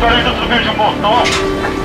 Gostaria de subir de um portão.